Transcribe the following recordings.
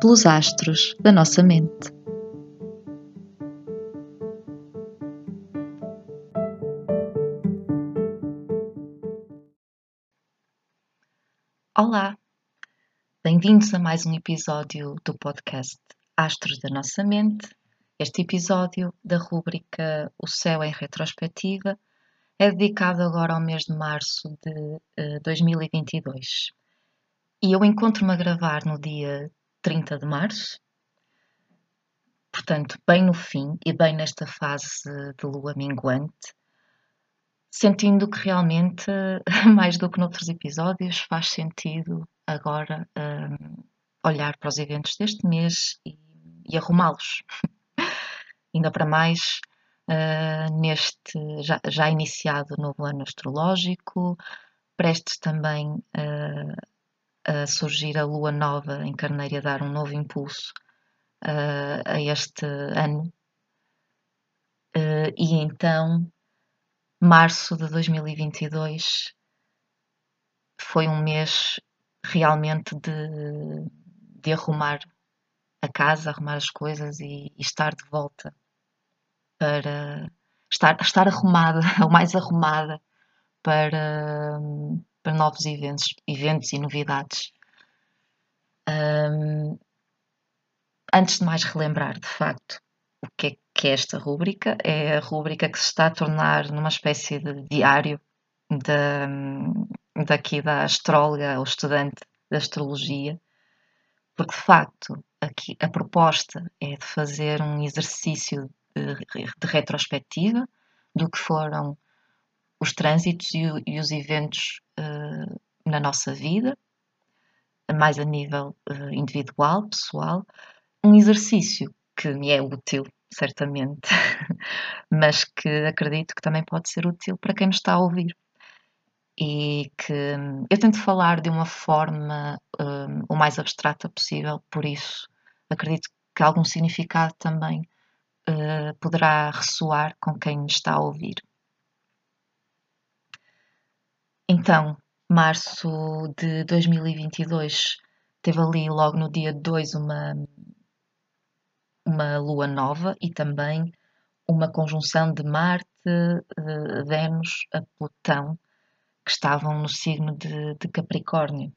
pelos astros da nossa mente. Olá, bem-vindos a mais um episódio do podcast Astros da Nossa Mente. Este episódio da rúbrica O Céu em Retrospectiva é dedicado agora ao mês de março de uh, 2022. E eu encontro-me a gravar no dia 30 de março, portanto, bem no fim e bem nesta fase de lua minguante, sentindo que realmente, mais do que noutros episódios, faz sentido agora um, olhar para os eventos deste mês e, e arrumá-los. Ainda para mais uh, neste já, já, iniciado novo ano astrológico, prestes também uh, a surgir a lua nova em Carneiro a dar um novo impulso uh, a este ano. Uh, e então, março de 2022 foi um mês realmente de, de arrumar a casa, arrumar as coisas e, e estar de volta para estar, estar arrumada, ou mais arrumada para, para novos eventos, eventos e novidades. Um, antes de mais relembrar, de facto, o que é que é esta rúbrica, é a rúbrica que se está a tornar numa espécie de diário da, daqui da astróloga ou estudante de astrologia, porque de facto aqui a proposta é de fazer um exercício de, de retrospectiva do que foram os trânsitos e, e os eventos uh, na nossa vida, mais a nível uh, individual, pessoal, um exercício que me é útil, certamente, mas que acredito que também pode ser útil para quem nos está a ouvir. E que hum, eu tento falar de uma forma um, o mais abstrata possível, por isso acredito que algum significado também uh, poderá ressoar com quem me está a ouvir. Então, março de 2022, teve ali logo no dia 2 uma, uma lua nova e também uma conjunção de Marte, uh, Vênus a Plutão, que estavam no signo de, de Capricórnio.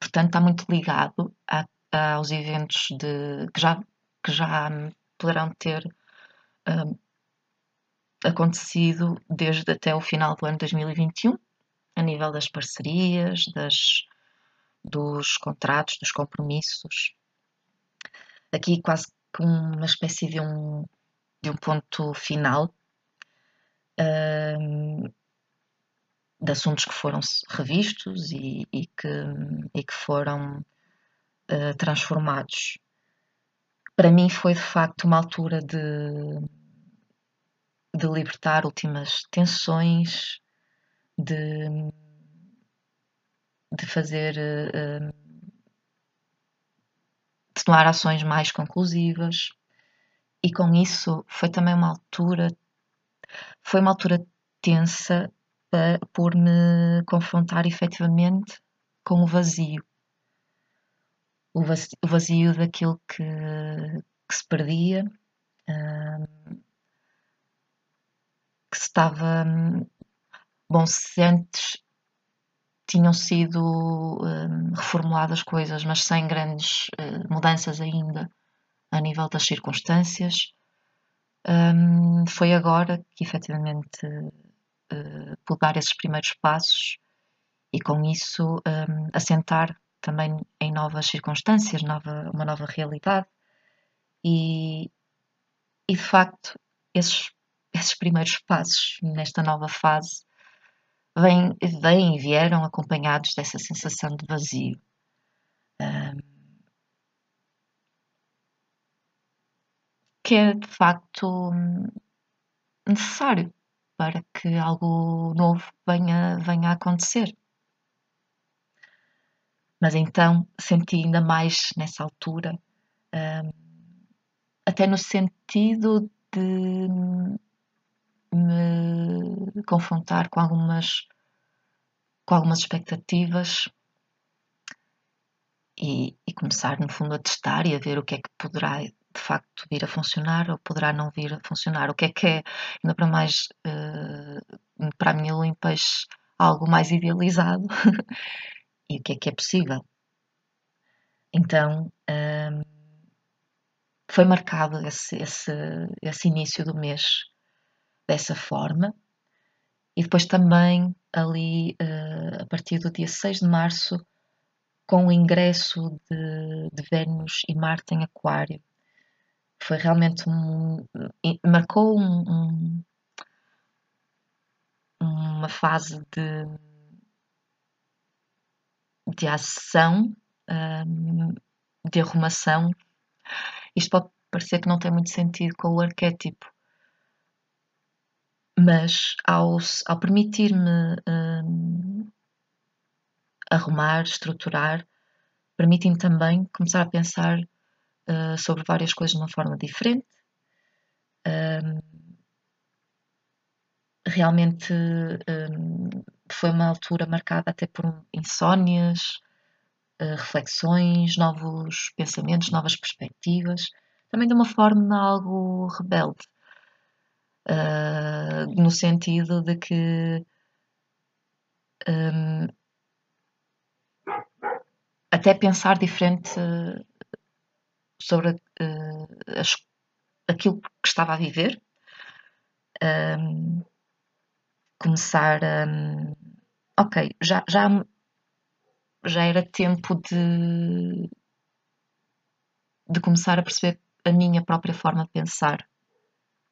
Portanto, está muito ligado a, a, aos eventos de, que, já, que já poderão ter uh, acontecido desde até o final do ano 2021 a nível das parcerias, das, dos contratos, dos compromissos. Aqui quase que uma espécie de um, de um ponto final um, de assuntos que foram revistos e, e, que, e que, foram uh, transformados. Para mim foi de facto uma altura de, de libertar últimas tensões, de, de fazer uh, de tomar ações mais conclusivas. E com isso foi também uma altura foi uma altura tensa por me confrontar efetivamente com o vazio. O vazio, daquilo que, que se perdia uh, que se estava Bom, se antes tinham sido um, reformuladas coisas, mas sem grandes uh, mudanças ainda a nível das circunstâncias, um, foi agora que efetivamente uh, pude dar esses primeiros passos e com isso um, assentar também em novas circunstâncias, nova, uma nova realidade. E, e de facto esses, esses primeiros passos nesta nova fase vêm, vêm vieram acompanhados dessa sensação de vazio. Um, que é de facto necessário para que algo novo venha, venha a acontecer. Mas então senti ainda mais nessa altura, um, até no sentido de me confrontar com algumas, com algumas expectativas e, e, começar, no fundo, a testar e a ver o que é que poderá de facto vir a funcionar ou poderá não vir a funcionar. O que é que é, ainda para mais, uh, para a minha Limpas, algo mais idealizado e o que é que é possível. Então, um, foi marcado esse, esse, esse início do mês dessa forma. E depois também ali, uh, a partir do dia 6 de março, com o ingresso de, de Vênus e Marte em Aquário. Foi realmente um. marcou um, um, uma fase de, de ação, um, de arrumação. Isto pode parecer que não tem muito sentido com o arquétipo, mas ao, ao permitir-me um, arrumar, estruturar, permite-me também começar a pensar uh, sobre várias coisas de uma forma diferente. Um, realmente um, foi uma altura marcada até por insónias, uh, reflexões, novos pensamentos, novas perspectivas, também de uma forma algo rebelde, uh, no sentido de que um, até pensar diferente sobre uh, as, aquilo que estava a viver, um, começar a. Um, ok, já, já, já era tempo de, de começar a perceber a minha própria forma de pensar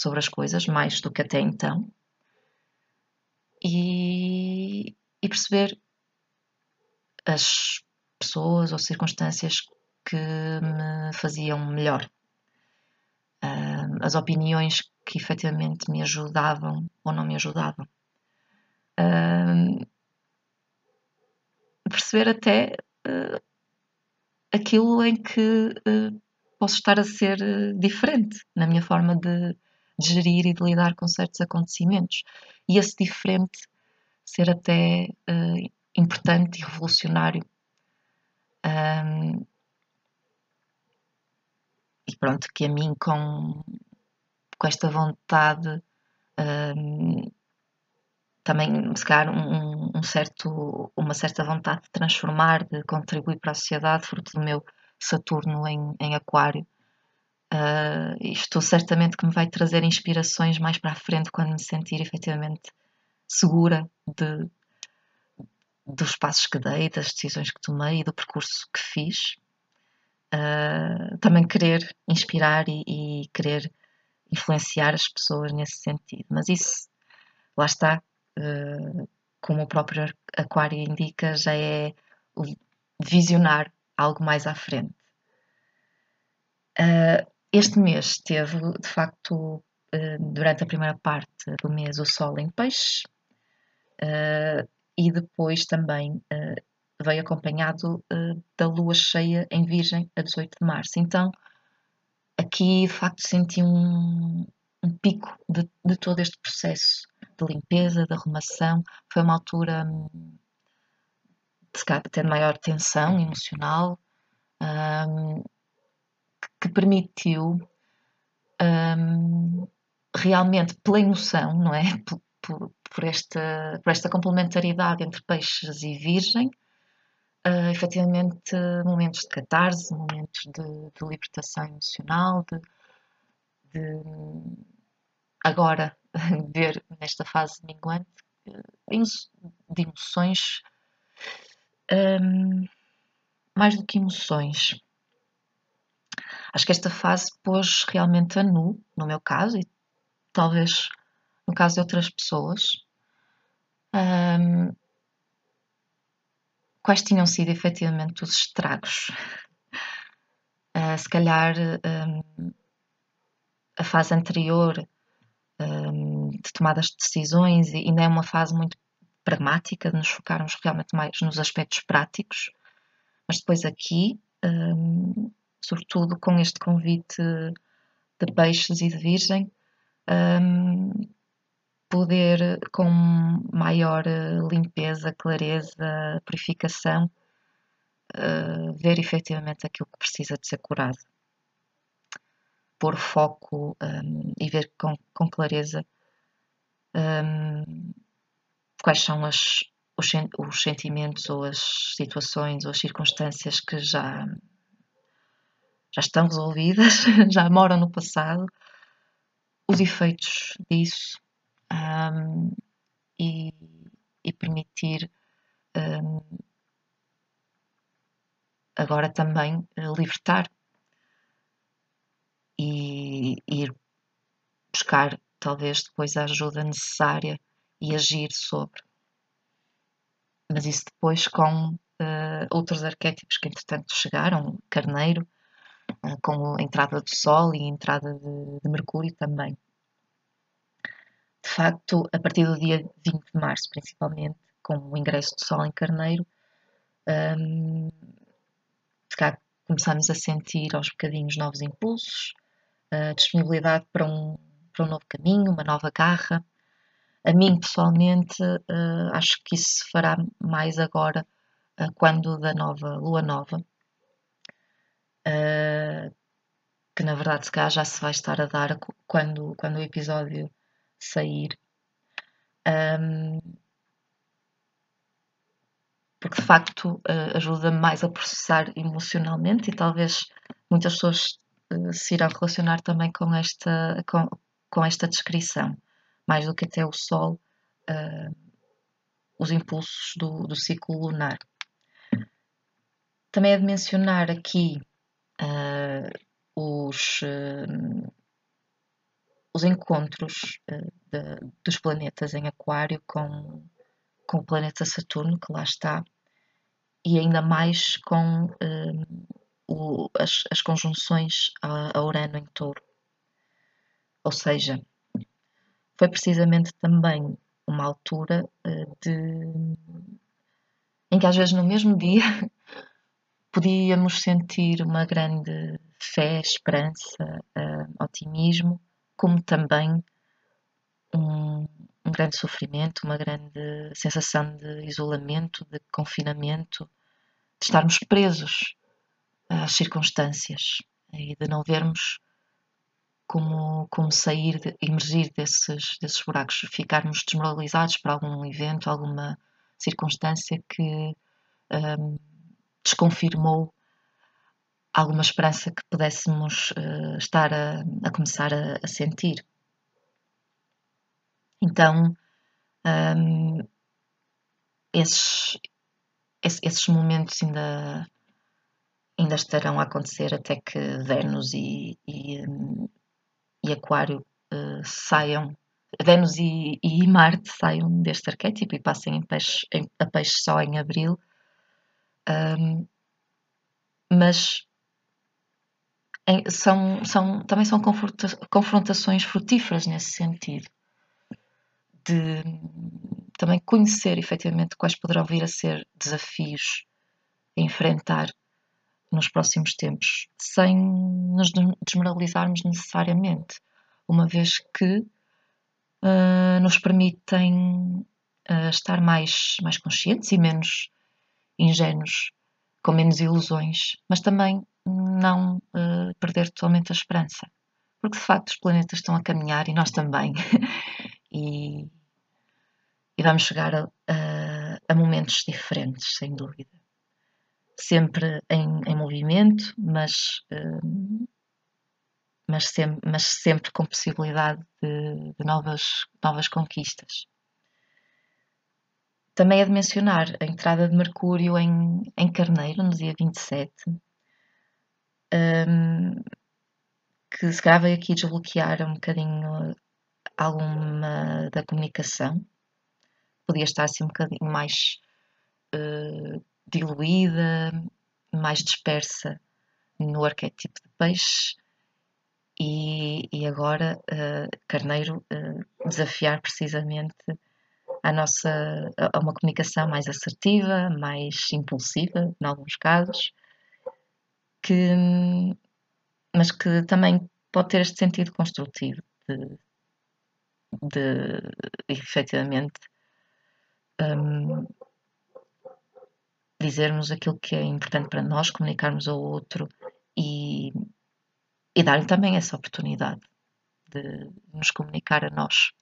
sobre as coisas, mais do que até então, e, e perceber as pessoas ou circunstâncias que me faziam melhor. As opiniões que efetivamente me ajudavam ou não me ajudavam. Perceber até uh, aquilo em que posso estar a ser diferente na minha forma de, de gerir e de lidar com certos acontecimentos. E esse diferente ser até importante e revolucionário um, e pronto, que a mim com, com esta vontade um, também se calhar um, um, certo, uma certa vontade de transformar, de contribuir para a sociedade, fruto do meu Saturno em, em Aquário. Uh, isto certamente que me vai trazer inspirações mais para a frente quando me sentir efetivamente segura de, dos passos que dei, das decisões que tomei e do percurso que fiz. Uh, também querer inspirar e, e, querer influenciar as pessoas nesse sentido. Mas isso, lá está, uh, como o próprio Aquário indica, já é visionar algo mais à frente. Uh, este mês teve, de facto, durante a primeira parte do mês, o Sol em Peixe e depois também uh, veio acompanhado da lua cheia em Virgem a 18 de março. Então, aqui de facto senti um, um pico de, de, todo este processo de limpeza, de arrumação. Foi uma altura de, até de maior tensão emocional um, que permitiu um, realmente pela emoção, não é? por, por, esta, por esta complementaridade entre peixes e virgem, uh, efetivamente momentos de catarse, momentos de, de libertação emocional, de, de agora ver nesta fase minguante de emoções um, mais do que emoções. Acho que esta fase pôs realmente a nu, no meu caso, e talvez no caso de outras pessoas, um, quais tinham sido efetivamente os estragos. Uh, se calhar um, a fase anterior um, de tomadas de decisões e ainda é uma fase muito pragmática, de nos focarmos realmente mais nos aspectos práticos, mas depois aqui, um, sobretudo com este convite de peixes e de virgem, um, poder com maior limpeza, clareza, purificação, uh, ver efetivamente aquilo que precisa de ser curado. Pôr foco um, e ver com, com clareza um, quais são as, os, os sentimentos ou as situações ou as circunstâncias que já, já estão resolvidas, já moram no passado, os efeitos disso um, e, e, permitir um, agora também libertar e, ir buscar talvez depois a ajuda necessária e agir sobre. Mas isso depois com uh, outros arquétipos que entretanto chegaram, Carneiro, com a entrada do Sol e a entrada de, de, Mercúrio também. De facto, a partir do dia 20 de março, principalmente, com o ingresso do Sol em Carneiro, um, começamos a sentir aos bocadinhos novos impulsos, disponibilidade para um, para um novo caminho, uma nova garra, a mim, pessoalmente, uh, acho que isso se fará mais agora, uh, quando da nova lua nova, uh, que na verdade se calhar já se vai estar a dar quando, quando o episódio sair. Um, porque de facto ajuda mais a processar emocionalmente e talvez muitas pessoas se irão relacionar também com esta, com, com esta descrição mais do que até o Sol, uh, os impulsos do, do, ciclo lunar. Também é de mencionar aqui uh, os, uh, os encontros de, dos planetas em Aquário com, com o planeta Saturno, que lá está, e ainda mais com o, as, as, conjunções a, a Urano em Touro. Ou seja, foi precisamente também uma altura de em que às vezes no mesmo dia podíamos sentir uma grande fé, esperança, uh, otimismo, como também um, um, grande sofrimento, uma grande sensação de isolamento, de confinamento, de estarmos presos às circunstâncias e de não vermos como, como sair, de, emergir desses, desses buracos, ficarmos desmoralizados por algum evento, alguma circunstância que um, desconfirmou alguma esperança que pudéssemos uh, estar a, a começar a, a, sentir. Então, um, esses, esses momentos ainda, ainda estarão a acontecer até que Vênus e, e, e Aquário uh, saiam, Vênus e, e, Marte saiam deste arquétipo e passem em peixe, em, a peixe só em Abril. Um, mas em, são, são, também são confrontações frutíferas nesse sentido, de também conhecer efetivamente quais poderão vir a ser desafios a enfrentar nos próximos tempos, sem nos desmoralizarmos necessariamente, uma vez que uh, nos permitem uh, estar mais, mais conscientes e menos ingênuos, com menos ilusões, mas também não uh, perder totalmente a esperança, porque de facto os planetas estão a caminhar e nós também, e, e, vamos chegar a, a, a momentos diferentes, sem dúvida. Sempre em, em movimento, mas, uh, mas, sem, mas, sempre com possibilidade de, de, novas, novas conquistas. Também é de mencionar a entrada de Mercúrio em, em Carneiro, no dia 27, um, que se grava aqui desbloquear um bocadinho alguma da comunicação. Podia estar assim um bocadinho mais uh, diluída, mais dispersa no arquétipo de peixe e, e agora, uh, Carneiro, uh, desafiar precisamente a nossa a uma comunicação mais assertiva, mais impulsiva, em alguns casos, que, mas que também pode ter este sentido construtivo de, de efetivamente um, dizermos aquilo que é importante para nós, comunicarmos ao outro e, e dar-lhe também essa oportunidade de nos comunicar a nós.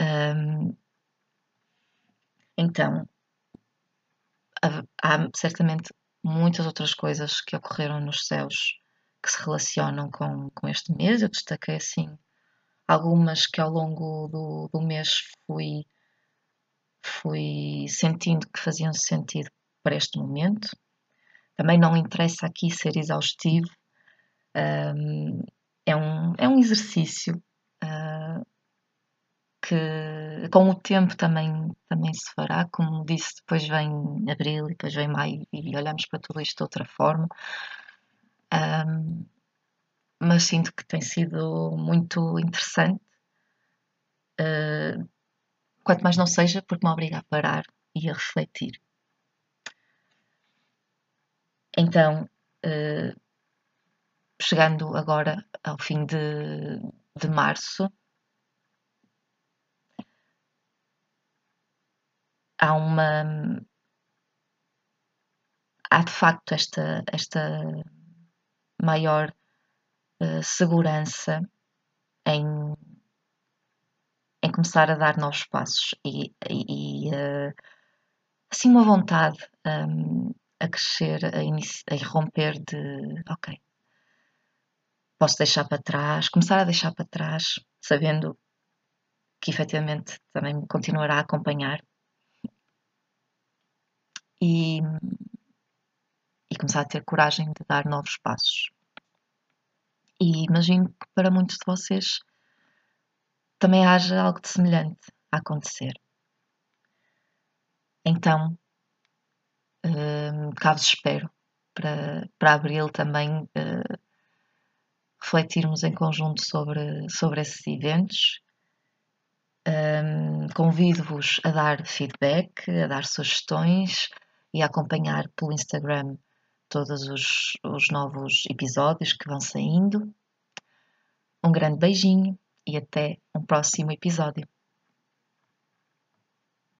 Um, então, há, há certamente muitas outras coisas que ocorreram nos céus que se relacionam com, com este mês. Eu destaquei assim algumas que ao longo do, do mês fui, fui sentindo que faziam sentido para este momento. Também não interessa aqui ser exaustivo, um, é, um, é um exercício uh, que com o tempo também, também se fará. Como disse, depois vem abril e depois vem maio e olhamos para tudo isto de outra forma. Um, mas sinto que tem sido muito interessante. Uh, quanto mais não seja, porque me obriga a parar e a refletir. Então, uh, chegando agora ao fim de, de março, há uma. Há de facto esta, esta maior uh, segurança em, em começar a dar novos passos e, e uh, assim uma vontade um, a crescer, a, a romper de ok, posso deixar para trás, começar a deixar para trás, sabendo que efetivamente também me continuará a acompanhar e, e começar a ter coragem de dar novos passos. E imagino que para muitos de vocês também haja algo de semelhante a acontecer. Então, uh, cá vos espero para, para abril também uh, refletirmos em conjunto sobre, sobre esses eventos um, Convido-vos a dar feedback, a dar sugestões e acompanhar pelo Instagram todos os, os novos episódios que vão saindo. Um grande beijinho e até um próximo episódio.